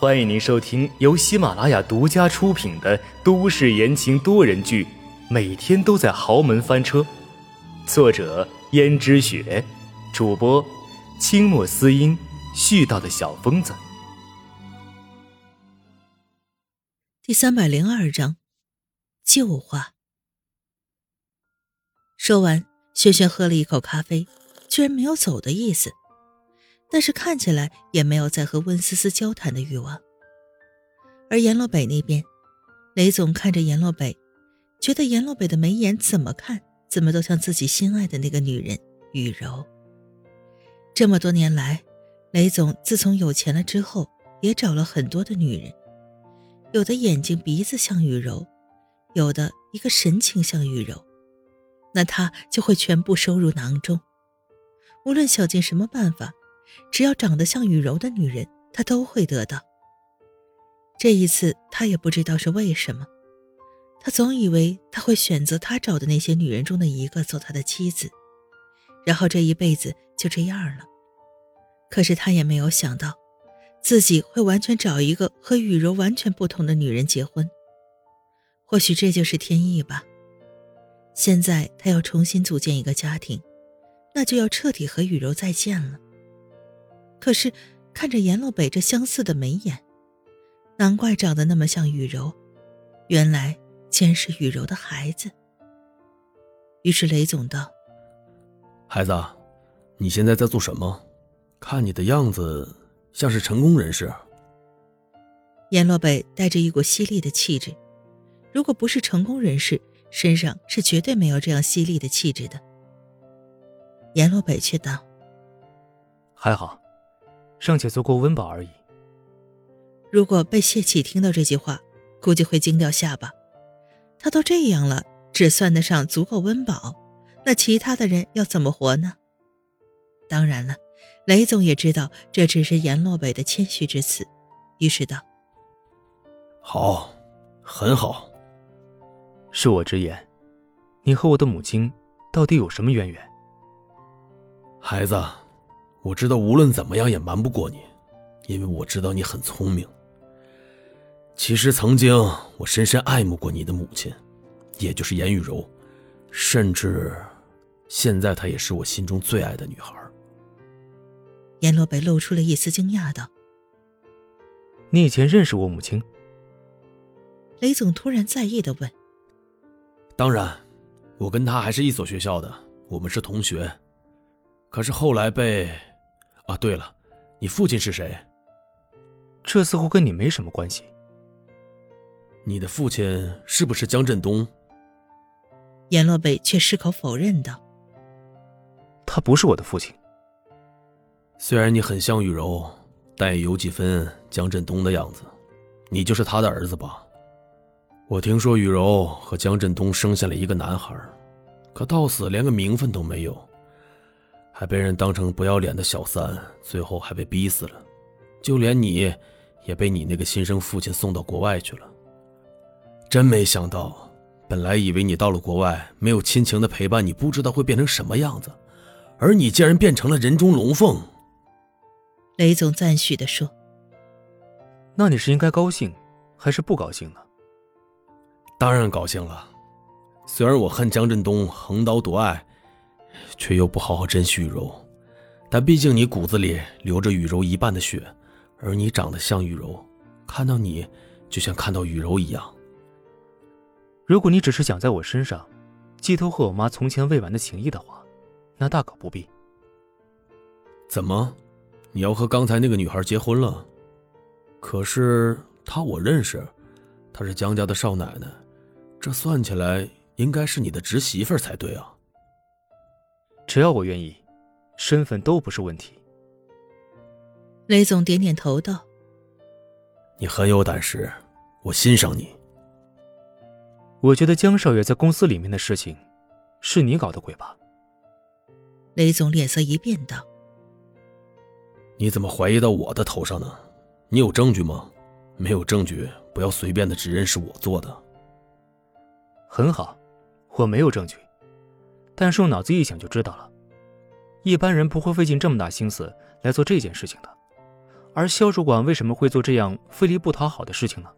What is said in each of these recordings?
欢迎您收听由喜马拉雅独家出品的都市言情多人剧《每天都在豪门翻车》，作者：胭脂雪，主播：清墨思音，絮叨的小疯子。第三百零二章，旧话。说完，轩轩喝了一口咖啡，居然没有走的意思。但是看起来也没有再和温思思交谈的欲望。而阎洛北那边，雷总看着阎洛北，觉得阎洛北的眉眼怎么看怎么都像自己心爱的那个女人雨柔。这么多年来，雷总自从有钱了之后，也找了很多的女人，有的眼睛鼻子像雨柔，有的一个神情像雨柔，那他就会全部收入囊中，无论想尽什么办法。只要长得像雨柔的女人，他都会得到。这一次，他也不知道是为什么，他总以为他会选择他找的那些女人中的一个做他的妻子，然后这一辈子就这样了。可是他也没有想到，自己会完全找一个和雨柔完全不同的女人结婚。或许这就是天意吧。现在他要重新组建一个家庭，那就要彻底和雨柔再见了。可是，看着阎洛北这相似的眉眼，难怪长得那么像雨柔，原来竟然是雨柔的孩子。于是雷总道：“孩子，你现在在做什么？看你的样子像是成功人士。”阎洛北带着一股犀利的气质，如果不是成功人士，身上是绝对没有这样犀利的气质的。阎洛北却道：“还好。”尚且足够温饱而已。如果被谢启听到这句话，估计会惊掉下巴。他都这样了，只算得上足够温饱，那其他的人要怎么活呢？当然了，雷总也知道这只是阎洛北的谦虚之词，于是道：“好，很好。恕我直言，你和我的母亲到底有什么渊源？孩子。”我知道无论怎么样也瞒不过你，因为我知道你很聪明。其实曾经我深深爱慕过你的母亲，也就是严雨柔，甚至现在她也是我心中最爱的女孩。阎罗北露出了一丝惊讶道：“你以前认识我母亲？”雷总突然在意的问：“当然，我跟她还是一所学校的，我们是同学。可是后来被……”啊，对了，你父亲是谁？这似乎跟你没什么关系。你的父亲是不是江振东？阎洛北却矢口否认道：“他不是我的父亲。虽然你很像雨柔，但也有几分江振东的样子。你就是他的儿子吧？我听说雨柔和江振东生下了一个男孩，可到死连个名分都没有。”还被人当成不要脸的小三，最后还被逼死了。就连你，也被你那个亲生父亲送到国外去了。真没想到，本来以为你到了国外没有亲情的陪伴，你不知道会变成什么样子，而你竟然变成了人中龙凤。雷总赞许的说：“那你是应该高兴，还是不高兴呢？”当然高兴了。虽然我恨江振东横刀夺爱。却又不好好珍惜雨柔，但毕竟你骨子里流着雨柔一半的血，而你长得像雨柔，看到你就像看到雨柔一样。如果你只是想在我身上寄托和我妈从前未完的情谊的话，那大可不必。怎么，你要和刚才那个女孩结婚了？可是她我认识，她是江家的少奶奶，这算起来应该是你的侄媳妇才对啊。只要我愿意，身份都不是问题。雷总点点头道：“你很有胆识，我欣赏你。我觉得江少爷在公司里面的事情，是你搞的鬼吧？”雷总脸色一变道：“你怎么怀疑到我的头上呢？你有证据吗？没有证据，不要随便的指认是我做的。”很好，我没有证据。但是用脑子一想就知道了，一般人不会费尽这么大心思来做这件事情的，而肖主管为什么会做这样费力不讨好的事情呢？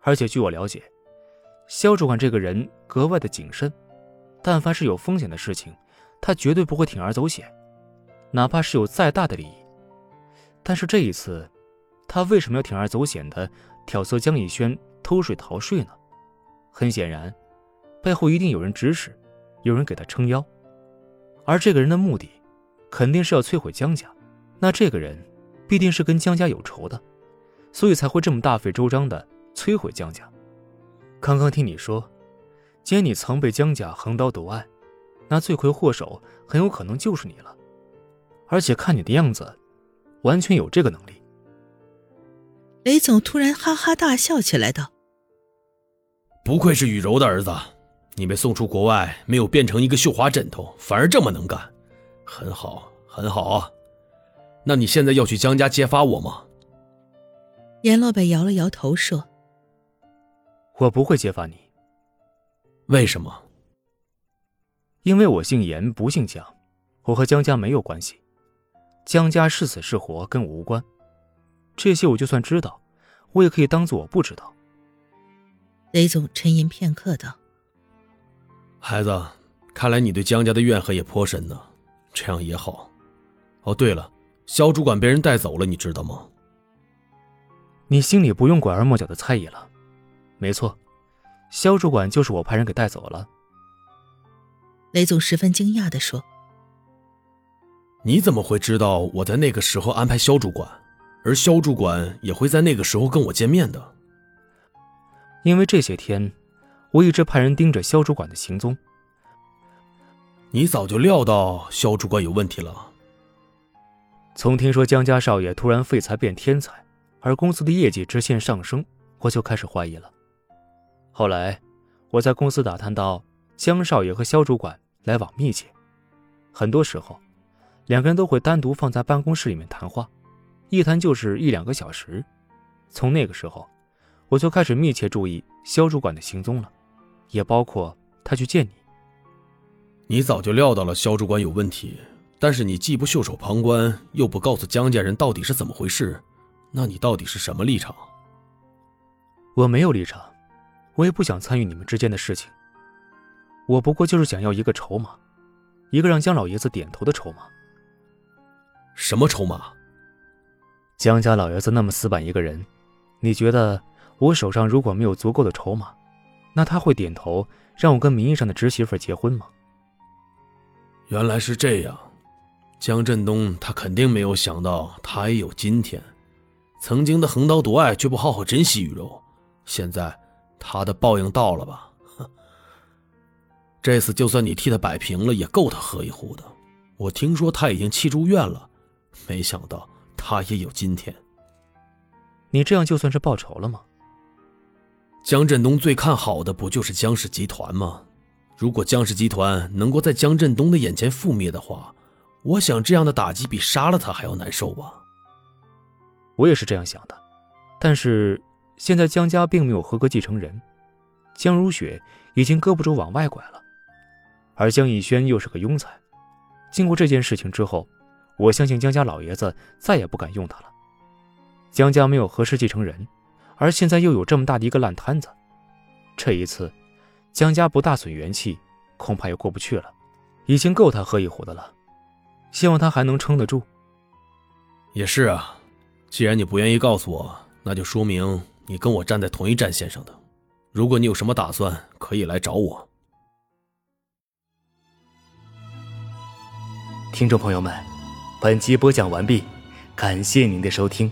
而且据我了解，肖主管这个人格外的谨慎，但凡是有风险的事情，他绝对不会铤而走险，哪怕是有再大的利益。但是这一次，他为什么要铤而走险的挑唆江逸轩偷税逃税呢？很显然，背后一定有人指使，有人给他撑腰，而这个人的目的，肯定是要摧毁江家。那这个人。必定是跟江家有仇的，所以才会这么大费周章的摧毁江家。刚刚听你说，既然你曾被江家横刀夺爱，那罪魁祸首很有可能就是你了。而且看你的样子，完全有这个能力。雷总突然哈哈大笑起来，道：“不愧是雨柔的儿子，你被送出国外，没有变成一个绣花枕头，反而这么能干，很好，很好啊。”那你现在要去江家揭发我吗？阎洛北摇了摇头说：“我不会揭发你。为什么？因为我姓严，不姓江，我和江家没有关系。江家是死是活跟我无关。这些我就算知道，我也可以当做我不知道。”雷总沉吟片刻道：“孩子，看来你对江家的怨恨也颇深呢。这样也好。哦，对了。”肖主管被人带走了，你知道吗？你心里不用拐弯抹角的猜疑了。没错，肖主管就是我派人给带走了。雷总十分惊讶的说：“你怎么会知道我在那个时候安排肖主管，而肖主管也会在那个时候跟我见面的？因为这些天，我一直派人盯着肖主管的行踪。你早就料到肖主管有问题了。”从听说江家少爷突然废材变天才，而公司的业绩直线上升，我就开始怀疑了。后来，我在公司打探到江少爷和肖主管来往密切，很多时候，两个人都会单独放在办公室里面谈话，一谈就是一两个小时。从那个时候，我就开始密切注意肖主管的行踪了，也包括他去见你。你早就料到了肖主管有问题。但是你既不袖手旁观，又不告诉江家人到底是怎么回事，那你到底是什么立场？我没有立场，我也不想参与你们之间的事情。我不过就是想要一个筹码，一个让江老爷子点头的筹码。什么筹码？江家老爷子那么死板一个人，你觉得我手上如果没有足够的筹码，那他会点头让我跟名义上的侄媳妇结婚吗？原来是这样。江振东，他肯定没有想到他也有今天。曾经的横刀夺爱，却不好好珍惜雨柔，现在他的报应到了吧？哼！这次就算你替他摆平了，也够他喝一壶的。我听说他已经气住院了，没想到他也有今天。你这样就算是报仇了吗？江振东最看好的不就是江氏集团吗？如果江氏集团能够在江振东的眼前覆灭的话，我想这样的打击比杀了他还要难受吧。我也是这样想的，但是现在江家并没有合格继承人，江如雪已经胳膊肘往外拐了，而江逸轩又是个庸才。经过这件事情之后，我相信江家老爷子再也不敢用他了。江家没有合适继承人，而现在又有这么大的一个烂摊子，这一次江家不大损元气，恐怕也过不去了，已经够他喝一壶的了。希望他还能撑得住。也是啊，既然你不愿意告诉我，那就说明你跟我站在同一战线上的。如果你有什么打算，可以来找我。听众朋友们，本集播讲完毕，感谢您的收听。